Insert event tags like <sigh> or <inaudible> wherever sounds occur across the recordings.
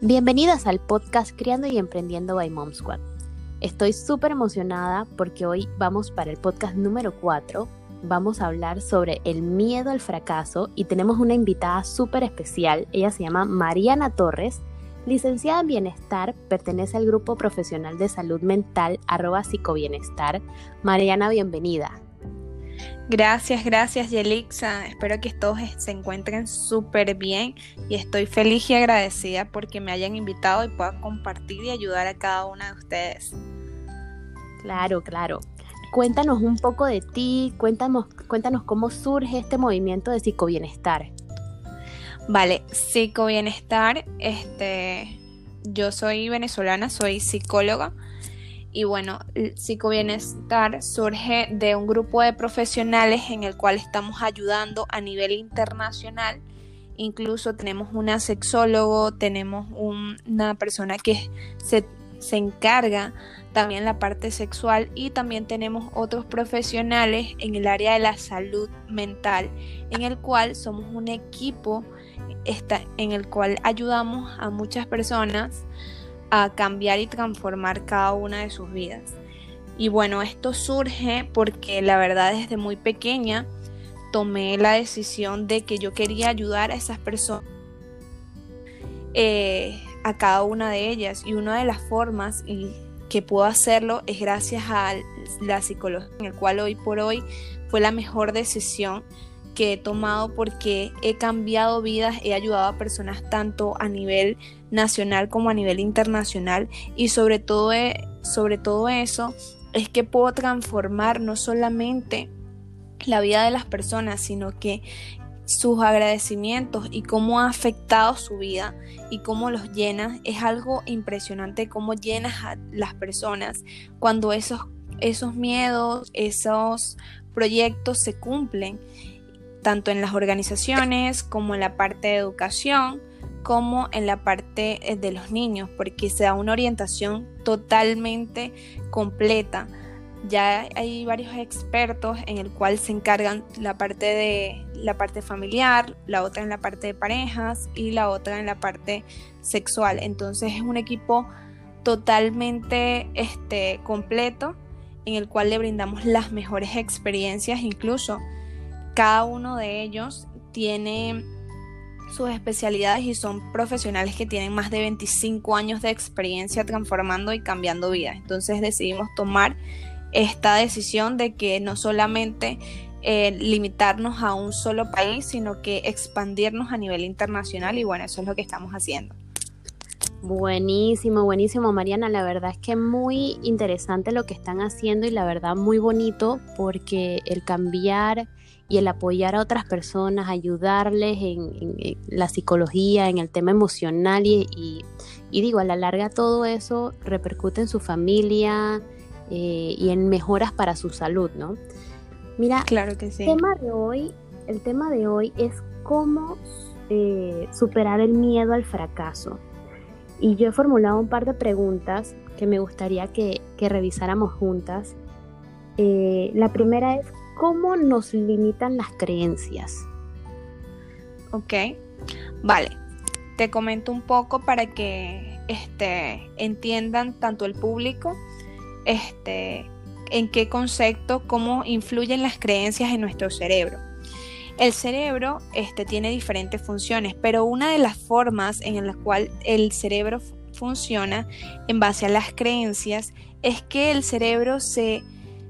Bienvenidas al podcast Criando y Emprendiendo by Mom Squad. Estoy súper emocionada porque hoy vamos para el podcast número 4. Vamos a hablar sobre el miedo al fracaso y tenemos una invitada súper especial. Ella se llama Mariana Torres, licenciada en Bienestar, pertenece al grupo profesional de salud mental arroba psicobienestar. Mariana, bienvenida. Gracias, gracias Yelixa. Espero que todos se encuentren súper bien y estoy feliz y agradecida porque me hayan invitado y pueda compartir y ayudar a cada una de ustedes. Claro, claro. Cuéntanos un poco de ti, cuéntanos, cuéntanos cómo surge este movimiento de psicobienestar. Vale, psicobienestar, este, yo soy venezolana, soy psicóloga y bueno, psicobienestar surge de un grupo de profesionales en el cual estamos ayudando a nivel internacional. Incluso tenemos una sexólogo, tenemos una persona que se, se encarga también la parte sexual y también tenemos otros profesionales en el área de la salud mental, en el cual somos un equipo en el cual ayudamos a muchas personas a cambiar y transformar cada una de sus vidas. Y bueno, esto surge porque la verdad desde muy pequeña tomé la decisión de que yo quería ayudar a esas personas, eh, a cada una de ellas. Y una de las formas y que puedo hacerlo es gracias a la psicología, en el cual hoy por hoy fue la mejor decisión que he tomado porque he cambiado vidas, he ayudado a personas tanto a nivel nacional como a nivel internacional y sobre todo, eh, sobre todo eso es que puedo transformar no solamente la vida de las personas, sino que sus agradecimientos y cómo ha afectado su vida y cómo los llena. Es algo impresionante cómo llenas a las personas cuando esos, esos miedos, esos proyectos se cumplen tanto en las organizaciones como en la parte de educación, como en la parte eh, de los niños, porque se da una orientación totalmente completa. Ya hay varios expertos en el cual se encargan la parte de la parte familiar, la otra en la parte de parejas y la otra en la parte sexual. Entonces es un equipo totalmente este, completo en el cual le brindamos las mejores experiencias, incluso cada uno de ellos tiene sus especialidades y son profesionales que tienen más de 25 años de experiencia transformando y cambiando vidas. Entonces decidimos tomar esta decisión de que no solamente eh, limitarnos a un solo país, sino que expandirnos a nivel internacional y bueno, eso es lo que estamos haciendo. Buenísimo, buenísimo, Mariana. La verdad es que muy interesante lo que están haciendo y la verdad muy bonito porque el cambiar y el apoyar a otras personas, ayudarles en, la psicología, en el tema emocional y, digo, a la larga todo eso repercute en su familia eh, y en mejoras para su salud, ¿no? Mira, claro que sí. el tema de hoy, el tema de hoy es cómo eh, superar el miedo al fracaso. Y yo he formulado un par de preguntas que me gustaría que, revisáramos juntas. Eh, la primera es, ¿Cómo nos limitan las creencias? Ok, vale. Te comento un poco para que este, entiendan tanto el público este, en qué concepto, cómo influyen las creencias en nuestro cerebro. El cerebro este, tiene diferentes funciones, pero una de las formas en la cual el cerebro funciona en base a las creencias es que el cerebro se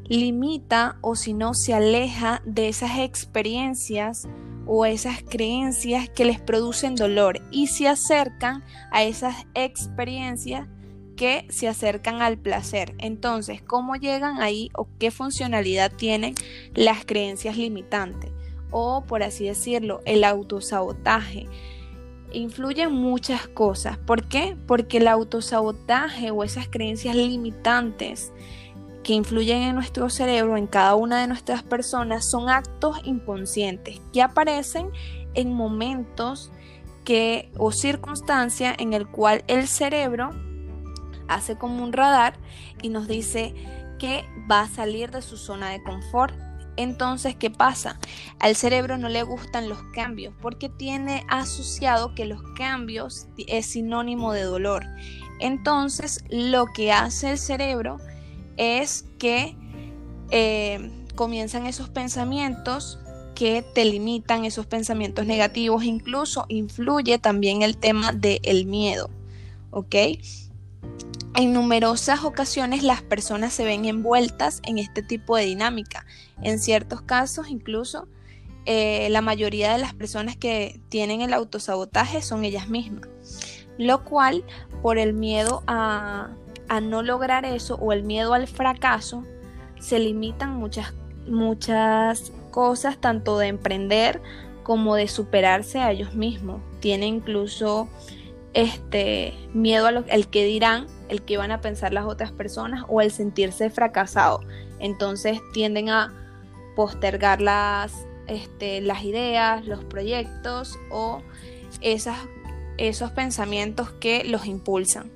limita o si no se aleja de esas experiencias o esas creencias que les producen dolor y se acercan a esas experiencias que se acercan al placer. Entonces, ¿cómo llegan ahí o qué funcionalidad tienen las creencias limitantes? O, por así decirlo, el autosabotaje. Influyen muchas cosas. ¿Por qué? Porque el autosabotaje o esas creencias limitantes que influyen en nuestro cerebro, en cada una de nuestras personas, son actos inconscientes que aparecen en momentos que o circunstancia en el cual el cerebro hace como un radar y nos dice que va a salir de su zona de confort Entonces, ¿qué pasa? Al cerebro no le gustan los cambios porque tiene asociado que los cambios es sinónimo de dolor. Entonces, lo que hace el cerebro es que eh, comienzan esos pensamientos que te limitan, esos pensamientos negativos, incluso influye también el tema del miedo, ¿ok? En numerosas ocasiones las personas se ven envueltas en este tipo de dinámica. En ciertos casos, incluso, eh, la mayoría de las personas que tienen el autosabotaje son ellas mismas. Lo cual, por el miedo a, a no lograr eso o el miedo al fracaso, se limitan muchas, muchas cosas, tanto de emprender como de superarse a ellos mismos. Tienen incluso este miedo a lo, el que dirán, el que van a pensar las otras personas o el sentirse fracasado. Entonces tienden a postergar las, este, las ideas, los proyectos o esas, esos pensamientos que los impulsan.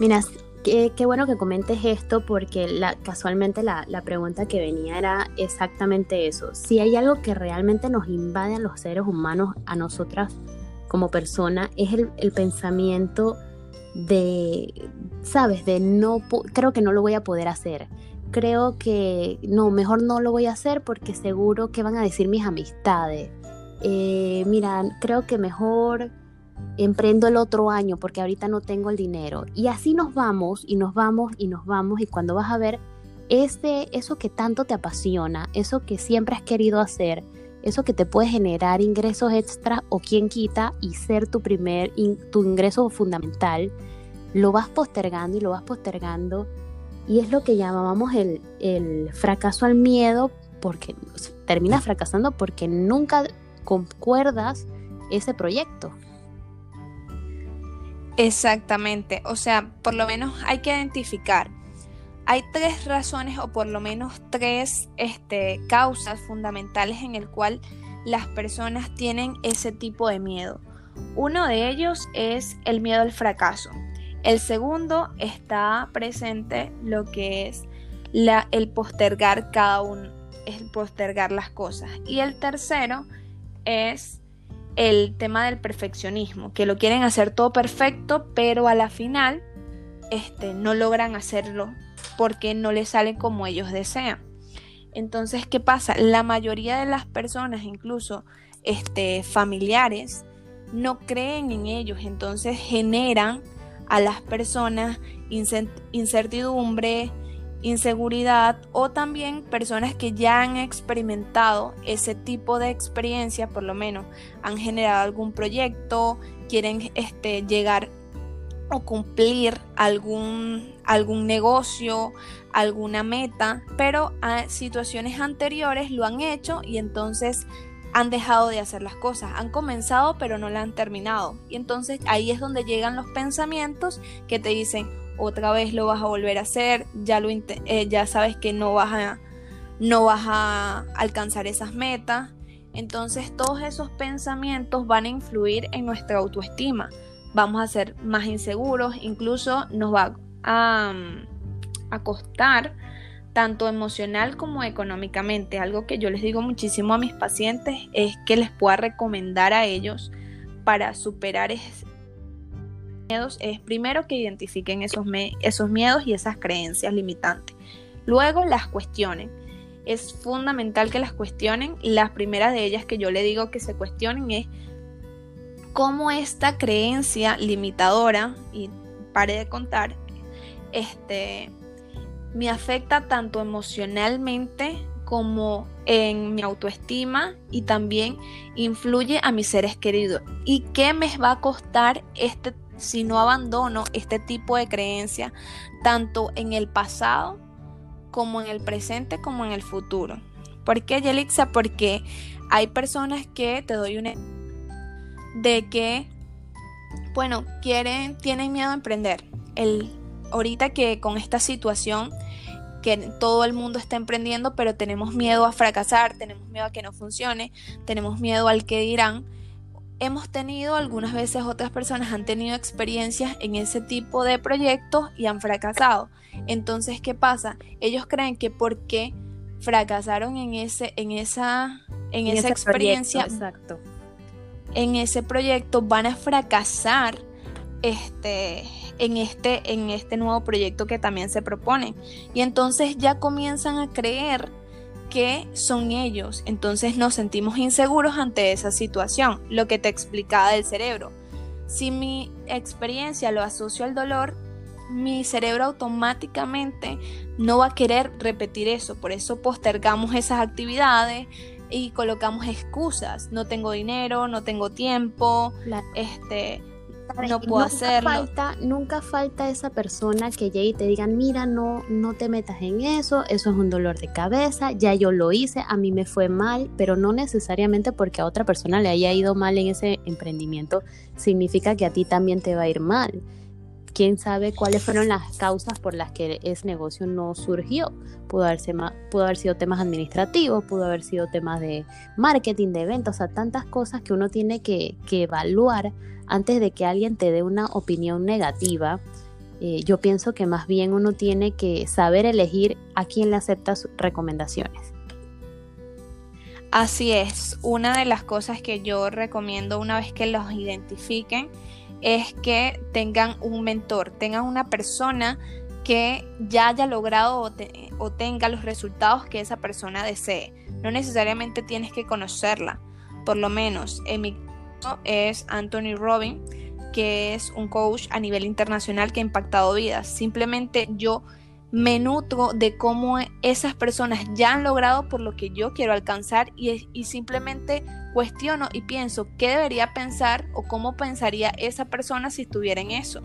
Mira, qué, bueno que comentes esto porque casualmente la, la, pregunta que venía era exactamente eso. Si hay algo que realmente nos invade a los seres humanos, a nosotras como persona, es el, el pensamiento de, sabes, de no, creo que no lo voy a poder hacer. Creo que no, mejor no lo voy a hacer porque seguro que van a decir mis amistades. Eh, mira, creo que mejor emprendo el otro año porque ahorita no tengo el dinero. Y así nos vamos y nos vamos y nos vamos y cuando vas a ver ese, eso que tanto te apasiona, eso que siempre has querido hacer, eso que te puede generar ingresos extra o quien quita y ser tu primer, tu ingreso fundamental, lo vas postergando y lo vas postergando. Y es lo que llamábamos el, el fracaso al miedo, porque terminas fracasando porque nunca concuerdas ese proyecto. Exactamente, o sea, por lo menos hay que identificar. Hay tres razones o por lo menos tres este, causas fundamentales en el cual las personas tienen ese tipo de miedo. Uno de ellos es el miedo al fracaso. El segundo está presente lo que es el postergar cada uno, el postergar las cosas. Y el tercero es el tema del perfeccionismo, que lo quieren hacer todo perfecto, pero a la final este, no logran hacerlo porque no les sale como ellos desean. Entonces, ¿qué pasa? La mayoría de las personas, incluso este, familiares, no creen en ellos, entonces generan a las personas incertidumbre, inseguridad o también personas que ya han experimentado ese tipo de experiencia, por lo menos han generado algún proyecto, quieren este, llegar o cumplir algún, algún negocio, alguna meta, pero a situaciones anteriores lo han hecho y entonces han dejado de hacer las cosas, han comenzado pero no la han terminado. Y entonces ahí es donde llegan los pensamientos que te dicen, otra vez lo vas a volver a hacer, ya, lo eh, ya sabes que no vas, a, no vas a alcanzar esas metas. Entonces todos esos pensamientos van a influir en nuestra autoestima. Vamos a ser más inseguros, incluso nos va a, a costar tanto emocional como económicamente. Algo que yo les digo muchísimo a mis pacientes es que les pueda recomendar a ellos para superar es primero que identifiquen esos, esos miedos y esas creencias limitantes. Luego las cuestionen. Es fundamental que las cuestionen. Las primeras de ellas que yo le digo que se cuestionen es cómo esta creencia limitadora, y pare de contar, este, me afecta tanto emocionalmente como en mi autoestima y también influye a mis seres queridos. ¿Y qué me va a costar este si no abandono este tipo de creencia tanto en el pasado como en el presente como en el futuro. ¿Por qué, Yelixa? Porque hay personas que te doy una de que, bueno, quieren, tienen miedo a emprender. El, ahorita que con esta situación que todo el mundo está emprendiendo, pero tenemos miedo a fracasar, tenemos miedo a que no funcione, tenemos miedo al que dirán hemos tenido, algunas veces otras personas han tenido experiencias en ese tipo de proyectos y han fracasado. Entonces, ¿qué pasa? Ellos creen que porque fracasaron en ese, en esa, en, esa experiencia, exacto. En ese proyecto, van a fracasar este, en, este, en este nuevo proyecto que también se propone. Y entonces ya comienzan a creer que son ellos. Entonces nos sentimos inseguros ante esa situación, lo que te explicaba del cerebro. Si mi experiencia lo asocio al dolor, mi cerebro automáticamente no va a querer repetir eso. Por eso postergamos esas actividades y colocamos excusas. No tengo dinero, no tengo tiempo, este, no puedo hacerlo. Falta, nunca falta esa persona que llegue y te digan, mira, no, no te metas en eso, eso es un dolor de cabeza, ya yo lo hice, a mí me fue mal, pero no necesariamente porque a otra persona le haya ido mal en ese emprendimiento, significa que a ti también te va a ir mal. Quién sabe cuáles fueron las causas por las que ese negocio no surgió. Pudo, haberse, pudo haber sido temas administrativos, pudo haber sido temas de marketing, de eventos, o sea, tantas cosas que uno tiene que, que evaluar antes de que alguien te dé una opinión negativa, eh, yo pienso que más bien uno tiene que saber elegir a quién le acepta sus recomendaciones. Así es, una de las cosas que yo recomiendo una vez que los identifiquen es que tengan un mentor, tengan una persona que ya haya logrado o, tenga los resultados que esa persona desee. No necesariamente tienes que conocerla, por lo menos en mi es Anthony Robin, que es un coach a nivel internacional que ha impactado vidas. Simplemente yo me nutro de cómo esas personas ya han logrado por lo que yo quiero alcanzar y, simplemente cuestiono y pienso qué debería pensar o cómo pensaría esa persona si estuviera en eso.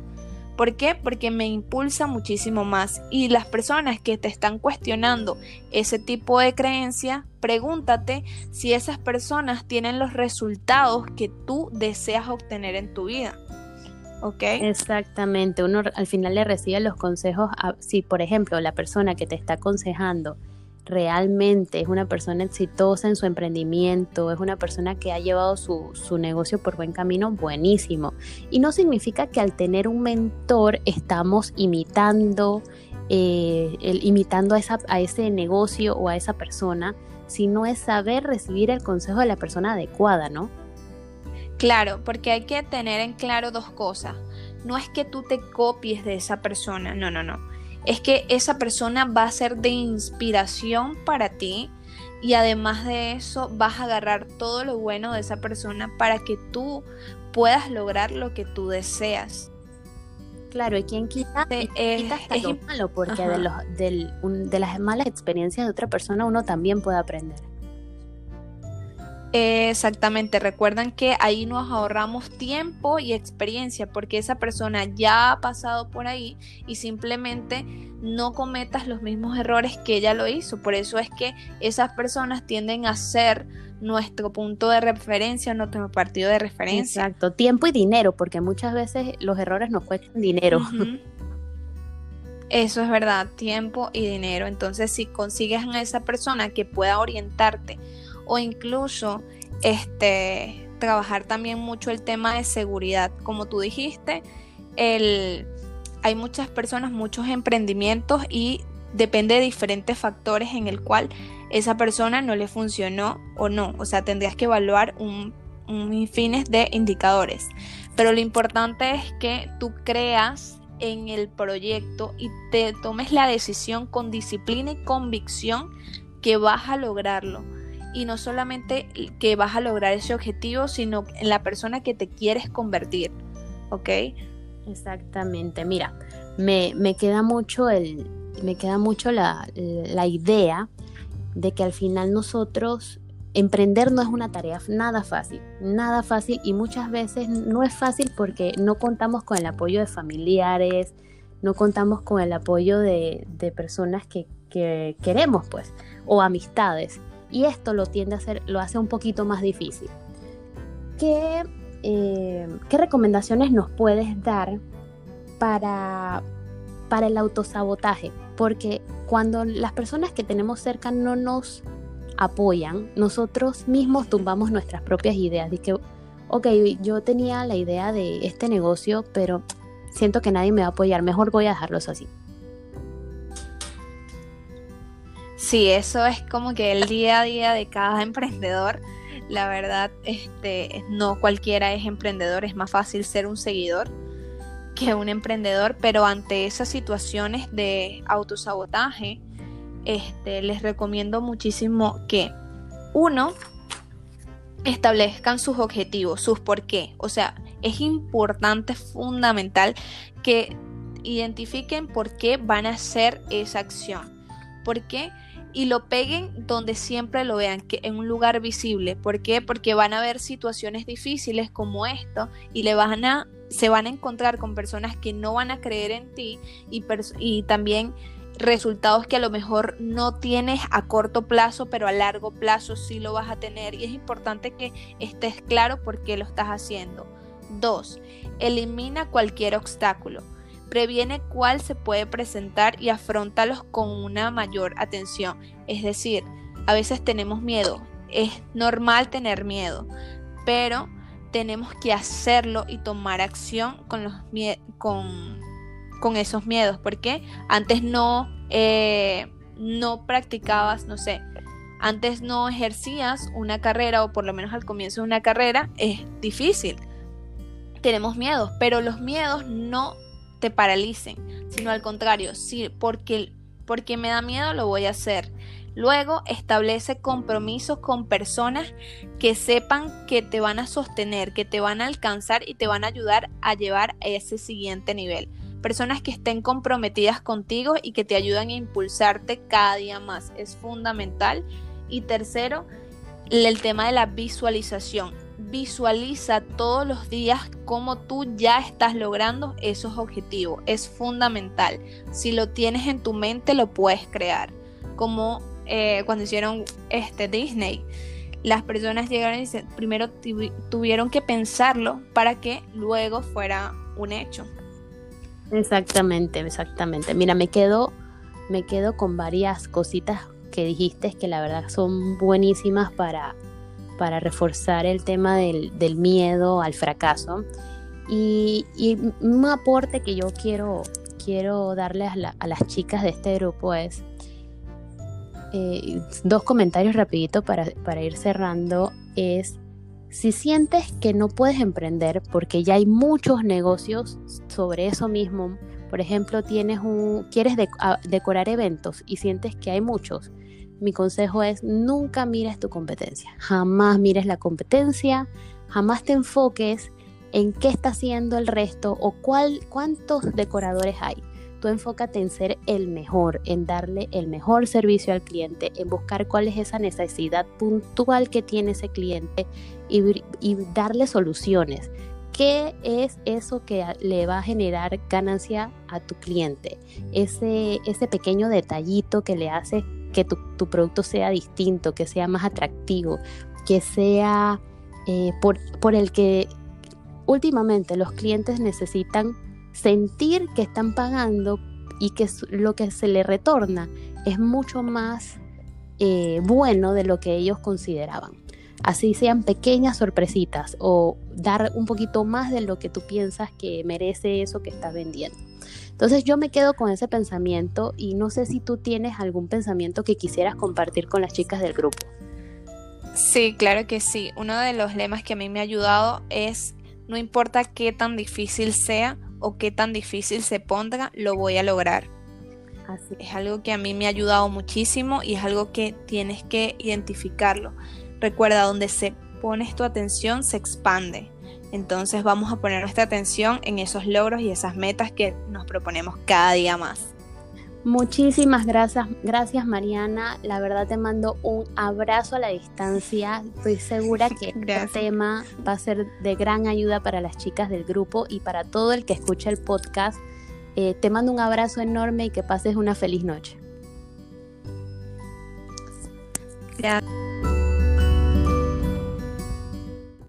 ¿Por qué? Porque me impulsa muchísimo más. Y las personas que te están cuestionando ese tipo de creencia, pregúntate si esas personas tienen los resultados que tú deseas obtener en tu vida. ¿Ok? Exactamente. Uno al final le recibe los consejos. si, por ejemplo, la persona que te está aconsejando realmente es una persona exitosa en su emprendimiento, es una persona que ha llevado su, negocio por buen camino, buenísimo. Y no significa que al tener un mentor estamos imitando, eh, imitando a, esa, a ese negocio o a esa persona, sino es saber recibir el consejo de la persona adecuada, ¿no? Claro, porque hay que tener en claro dos cosas. No es que tú te copies de esa persona, no, no, no es que esa persona va a ser de inspiración para ti y además de eso vas a agarrar todo lo bueno de esa persona para que tú puedas lograr lo que tú deseas. Claro, y quien quita, es, hasta lo malo, porque de, los, de las malas experiencias de otra persona uno también puede aprender. Exactamente, recuerdan que ahí nos ahorramos tiempo y experiencia porque esa persona ya ha pasado por ahí y simplemente no cometas los mismos errores que ella lo hizo. Por eso es que esas personas tienden a ser nuestro punto de referencia, nuestro partido de referencia. Exacto, tiempo y dinero, porque muchas veces los errores nos cuestan dinero. Eso es verdad, tiempo y dinero. Entonces, si consigues a esa persona que pueda orientarte, o incluso este, trabajar también mucho el tema de seguridad. Como tú dijiste, el, hay muchas personas, muchos emprendimientos y depende de diferentes factores en el cual esa persona no le funcionó o no. O sea, tendrías que evaluar un, un fines de indicadores. Pero lo importante es que tú creas en el proyecto y te tomes la decisión con disciplina y convicción que vas a lograrlo y no solamente que vas a lograr ese objetivo, sino en la persona que te quieres convertir, ¿ok? Exactamente, mira, me, queda mucho, el, me queda mucho la, la idea de que al final nosotros emprender no es una tarea nada fácil, nada fácil y muchas veces no es fácil porque no contamos con el apoyo de familiares, no contamos con el apoyo de, de personas que, que, queremos, pues, o amistades y esto lo tiende a hacer, lo hace un poquito más difícil. ¿Qué, eh, ¿qué recomendaciones nos puedes dar para, para el autosabotaje? Porque cuando las personas que tenemos cerca no nos apoyan, nosotros mismos tumbamos nuestras propias ideas. De que, ok, yo tenía la idea de este negocio, pero siento que nadie me va a apoyar, mejor voy a dejarlos así. Sí, eso es como que el día a día de cada <laughs> emprendedor. La verdad, este, no cualquiera es emprendedor, es más fácil ser un seguidor que un emprendedor, pero ante esas situaciones de autosabotaje, este, les recomiendo muchísimo que uno establezcan sus objetivos, sus por qué. O sea, es importante, fundamental que identifiquen por qué van a hacer esa acción. ¿Por qué? Y lo peguen donde siempre lo vean, que en un lugar visible. ¿Por qué? Porque van a haber situaciones difíciles como esto y le van a, se van a encontrar con personas que no van a creer en ti y, y también resultados que a lo mejor no tienes a corto plazo, pero a largo plazo sí lo vas a tener. Y es importante que estés claro por qué lo estás haciendo. 2. Elimina cualquier obstáculo. Previene cuál se puede presentar y afrontalos con una mayor atención. Es decir, a veces tenemos miedo. Es normal tener miedo, pero tenemos que hacerlo y tomar acción con, los con con esos miedos, porque antes no, eh, no practicabas, no sé, antes no ejercías una carrera o por lo menos al comienzo de una carrera, es difícil. Tenemos miedos, pero los miedos no te paralicen, sino al contrario, sí, porque, porque me da miedo lo voy a hacer. Luego establece compromisos con personas que sepan que te van a sostener, que te van a alcanzar y te van a ayudar a llevar a ese siguiente nivel personas que estén comprometidas contigo y que te ayudan a impulsarte cada día más. Es fundamental. Y tercero, el tema de la visualización. Visualiza todos los días cómo tú ya estás logrando esos objetivos. Es fundamental. Si lo tienes en tu mente, lo puedes crear. Como eh, cuando hicieron este Disney. Las personas llegaron y primero tuvieron que pensarlo para que luego fuera un hecho. Exactamente, exactamente. Mira, me quedo, me quedo con varias cositas que dijiste que la verdad son buenísimas para, para reforzar el tema del, miedo al fracaso. Y, un aporte que yo quiero, quiero darle a, las chicas de este grupo es eh, dos comentarios rapidito para, para ir cerrando. Es si sientes que no puedes emprender porque ya hay muchos negocios sobre eso mismo, por ejemplo, tienes un quieres decorar eventos y sientes que hay muchos, mi consejo es nunca mires tu competencia, jamás mires la competencia, jamás te enfoques en qué está haciendo el resto o cuál, cuántos decoradores hay. Tú enfócate en ser el mejor, en darle el mejor servicio al cliente, en buscar cuál es esa necesidad puntual que tiene ese cliente y, darle soluciones. ¿Qué es eso que le va a generar ganancia a tu cliente? Ese, ese pequeño detallito que le hace que tu, producto sea distinto, que sea más atractivo, que sea eh, por, el que últimamente los clientes necesitan sentir que están pagando y que lo que se le retorna es mucho más eh, bueno de lo que ellos consideraban así sean pequeñas sorpresitas o dar un poquito más de lo que tú piensas que merece eso que estás vendiendo. Entonces yo me quedo con ese pensamiento y no sé si tú tienes algún pensamiento que quisieras compartir con las chicas del grupo. Sí, claro que sí. Uno de los lemas que a mí me ha ayudado es no importa qué tan difícil sea o qué tan difícil se ponga, lo voy a lograr. Es algo que a mí me ha ayudado muchísimo y es algo que tienes que identificarlo. Recuerda, donde se pones tu atención se expande. Entonces vamos a poner nuestra atención en esos logros y esas metas que nos proponemos cada día más. Muchísimas gracias, gracias Mariana. La verdad te mando un abrazo a la distancia. Estoy segura que <laughs> este tema va a ser de gran ayuda para las chicas del grupo y para todo el que escucha el podcast. Eh, te mando un abrazo enorme y que pases una feliz noche. Gracias.